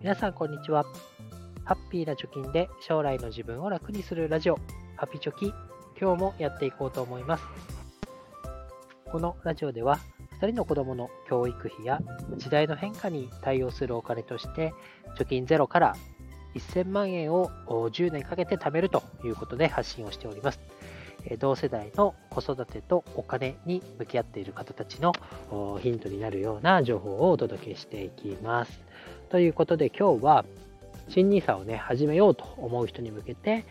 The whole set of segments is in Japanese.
皆さんこんにちは。ハッピーな貯金で将来の自分を楽にするラジオ、ハピチョキ、今日もやっていこうと思います。このラジオでは、2人の子供の教育費や時代の変化に対応するお金として、貯金ゼロから1000万円を10年かけて貯めるということで発信をしております。同世代の子育てとお金に向き合っている方たちのヒントになるような情報をお届けしていきます。ということで今日は新 NISA をね始めようと思う人に向けて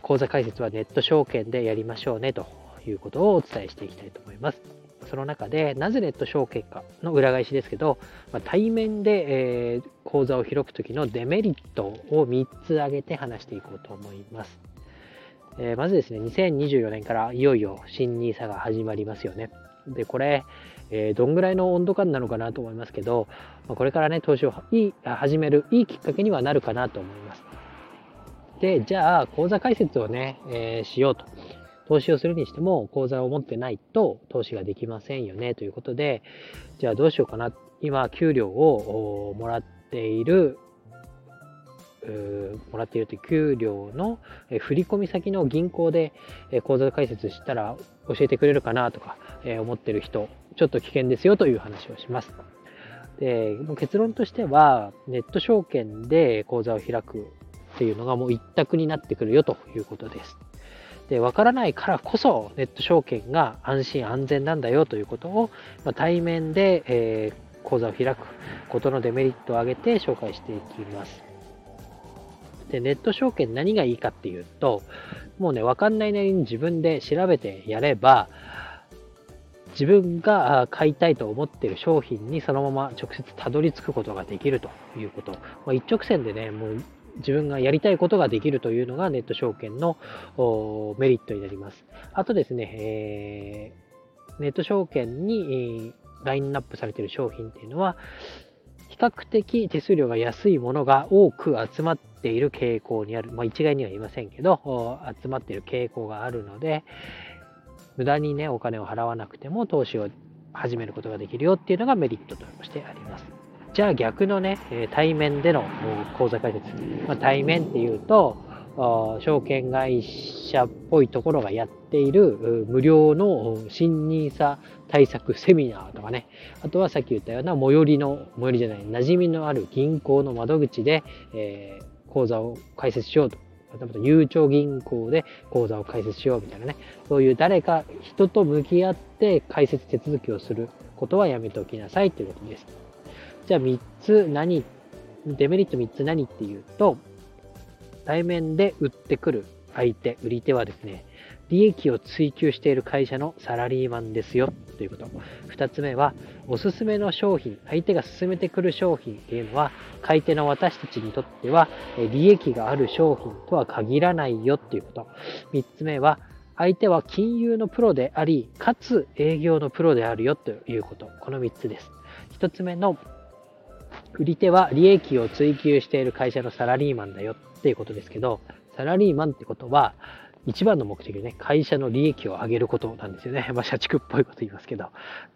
口座開設はネット証券でやりましょうねということをお伝えしていきたいと思います。その中でなぜネット証券かの裏返しですけど、まあ、対面で、えー、口座を開く時のデメリットを3つ挙げて話していこうと思います。えー、まずですね、2024年からいよいよ新 NISA が始まりますよね。で、これ、えー、どんぐらいの温度感なのかなと思いますけど、まあ、これからね、投資をいい始めるいいきっかけにはなるかなと思います。で、じゃあ、口座開設をね、えー、しようと。投資をするにしても、口座を持ってないと投資ができませんよね、ということで、じゃあどうしようかな。今、給料をもらっているもらっているという給料の振込先の銀行で口座開設したら教えてくれるかなとか思ってる人、ちょっと危険ですよという話をします。で結論としては、ネット証券で口座を開くっていうのがもう一択になってくるよということです。で、わからないからこそネット証券が安心安全なんだよということを、ま対面で、え口座を開くことのデメリットを挙げて紹介していきます。で、ネット証券何がいいかっていうと、もうね、わかんないなりに自分で調べてやれば、自分が買いたいと思ってる商品にそのまま直接たどり着くことができるということ。まあ、一直線でね、もう自分がやりたいことができるというのがネット証券のメリットになります。あとですね、えー、ネット証券にラインナップされている商品っていうのは、較的手数料が安いものが多く集まっている傾向にある。まあ、一概には言いませんけど、集まっている傾向があるので、無駄にね、お金を払わなくても投資を始めることができるよっていうのがメリットとしてあります。じゃあ逆のね、対面での口座開設。まあ、対面っていうと、証券会社っぽいところがやっている無料の新 NISA 対策セミナーとかね、あとはさっき言ったような最寄りの、最寄りじゃない、馴染みのある銀行の窓口で、えー、口座を開設しようと。またゆうちょ銀行で口座を開設しようみたいなね、そういう誰か人と向き合って開設手続きをすることはやめておきなさいということです。じゃあ3つ何、デメリット3つ何っていうと、対面で売ってくる相手、売り手はですね、利益を追求している会社のサラリーマンですよということ。二つ目は、おすすめの商品、相手が勧めてくる商品っていうのは、買い手の私たちにとっては、利益がある商品とは限らないよっていうこと。三つ目は、相手は金融のプロであり、かつ営業のプロであるよということ。この三つです。一つ目の売り手は利益を追求している会社のサラリーマンだよっていうことですけど、サラリーマンってことは、一番の目的はね、会社の利益を上げることなんですよね。まあ、社畜っぽいこと言いますけど。っ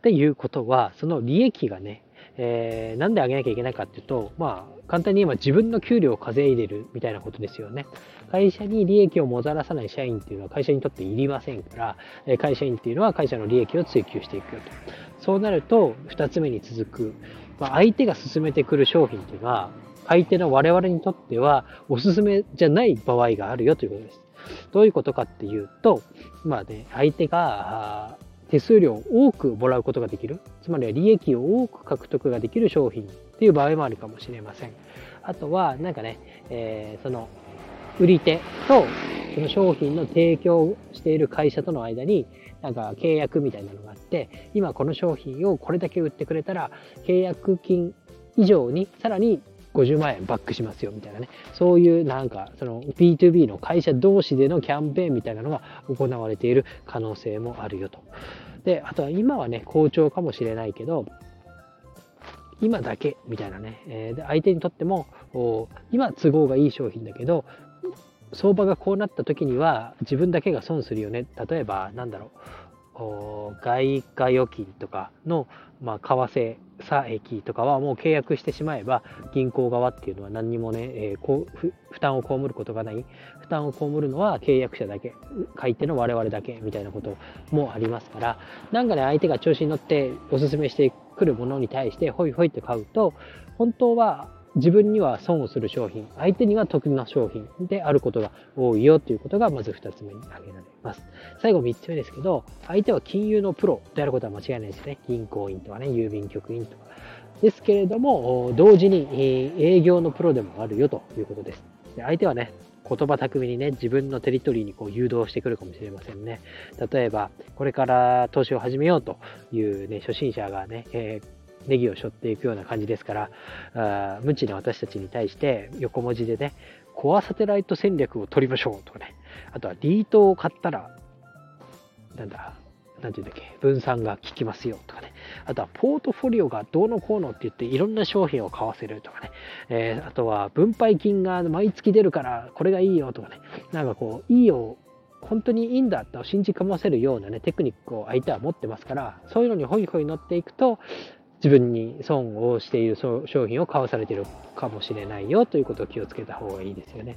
ていうことは、その利益がね、えー、なんで上げなきゃいけないかっていうと、まあ、簡単に言えば自分の給料を稼いでるみたいなことですよね。会社に利益をもたらさない社員っていうのは会社にとっていりませんから、会社員っていうのは会社の利益を追求していくよと。そうなると、二つ目に続く、まあ、相手が進めてくる商品っていうのは、相手の我々にとってはおすすめじゃない場合があるよということです。どういうことかっていうと、まあね、相手が手数料を多くもらうことができる、つまりは利益を多く獲得ができる商品っていう場合もあるかもしれません。あとは、なんかね、えー、その、売り手とその商品の提供している会社との間に、なんか契約みたいなのがあって、今この商品をこれだけ売ってくれたら、契約金以上にさらに50万円バックしますよみたいなね、そういうなんかその B2B の会社同士でのキャンペーンみたいなのが行われている可能性もあるよと。で、あとは今はね、好調かもしれないけど、今だけみたいなね、えー、で相手にとっても今都合がいい商品だけど相場がこうなった時には自分だけが損するよね。例えばなんだろう。外貨預金とかの、まあ、為替差益とかはもう契約してしまえば銀行側っていうのは何にもね、えー、こう負担を被ることがない負担を被るのは契約者だけ買い手の我々だけみたいなこともありますからなんかね相手が調子に乗っておすすめしてくるものに対してホイホイって買うと本当は自分には損をする商品、相手には得な商品であることが多いよということがまず2つ目に挙げられます。ます最後3つ目ですけど、相手は金融のプロであることは間違いないですね。銀行員とかね、郵便局員とか。ですけれども、同時に営業のプロでもあるよということです。で相手はね、言葉巧みにね、自分のテリトリーにこう誘導してくるかもしれませんね。例えば、これから投資を始めようというね、初心者がね、えーネギを背負っていくような感じですから、あ無知な私たちに対して横文字でね、コアサテライト戦略を取りましょうとかね、あとはリートを買ったら、なんだ、なんていうんだっけ、分散が効きますよとかね、あとはポートフォリオがどうのこうのって言っていろんな商品を買わせるとかね、えー、あとは分配金が毎月出るからこれがいいよとかね、なんかこう、いいよ本当にいいんだと信じかませるようなね、テクニックを相手は持ってますから、そういうのにホイホイ乗っていくと、自分に損をしている商品を買わされているかもしれないよということを気をつけた方がいいですよね。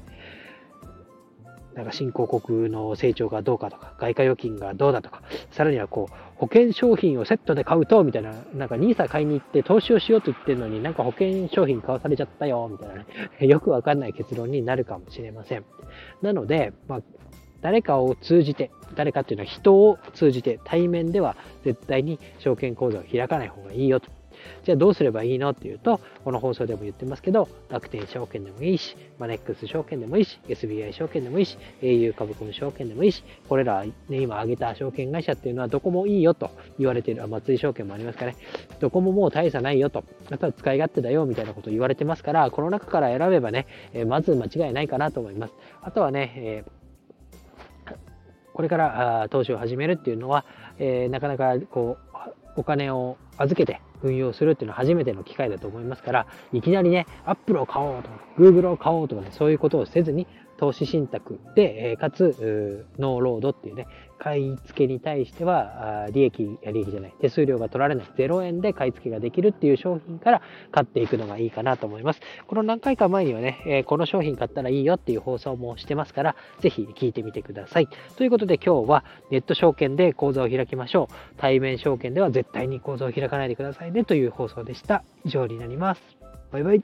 なんか新興国の成長がどうかとか、外貨預金がどうだとか、さらにはこう、保険商品をセットで買うと、みたいな、なんか NISA 買いに行って投資をしようと言ってるのになんか保険商品買わされちゃったよ、みたいなね、よくわかんない結論になるかもしれません。なので、まあ、誰かを通じて、誰かっていうのは人を通じて対面では絶対に証券口座を開かない方がいいよとじゃあどうすればいいのっていうと、この放送でも言ってますけど、楽天証券でもいいし、マネックス証券でもいいし、SBI 証券でもいいし、au 株コム証券でもいいし、これら、ね、今挙げた証券会社っていうのはどこもいいよと言われている、松井証券もありますかね、どこももう大差ないよと、あとは使い勝手だよみたいなこと言われてますから、この中から選べばね、えまず間違いないかなと思います。あとはね、えー、これから投資を始めるっていうのは、えー、なかなかこうお金を預けて運用するっていうのは初めての機会だと思いますから、いきなりね、Apple を買おうとか、Google を買おうとかね、そういうことをせずに、投資信託で、かつ、ノーロードっていうね、買い付けに対しては、利益、利益じゃない、手数料が取られない0円で買い付けができるっていう商品から買っていくのがいいかなと思います。この何回か前にはね、この商品買ったらいいよっていう放送もしてますから、ぜひ聞いてみてください。ということで今日はネット証券で口座を開きましょう。対面証券では絶対に口座を開かないでくださいねという放送でした。以上になります。バイバイ。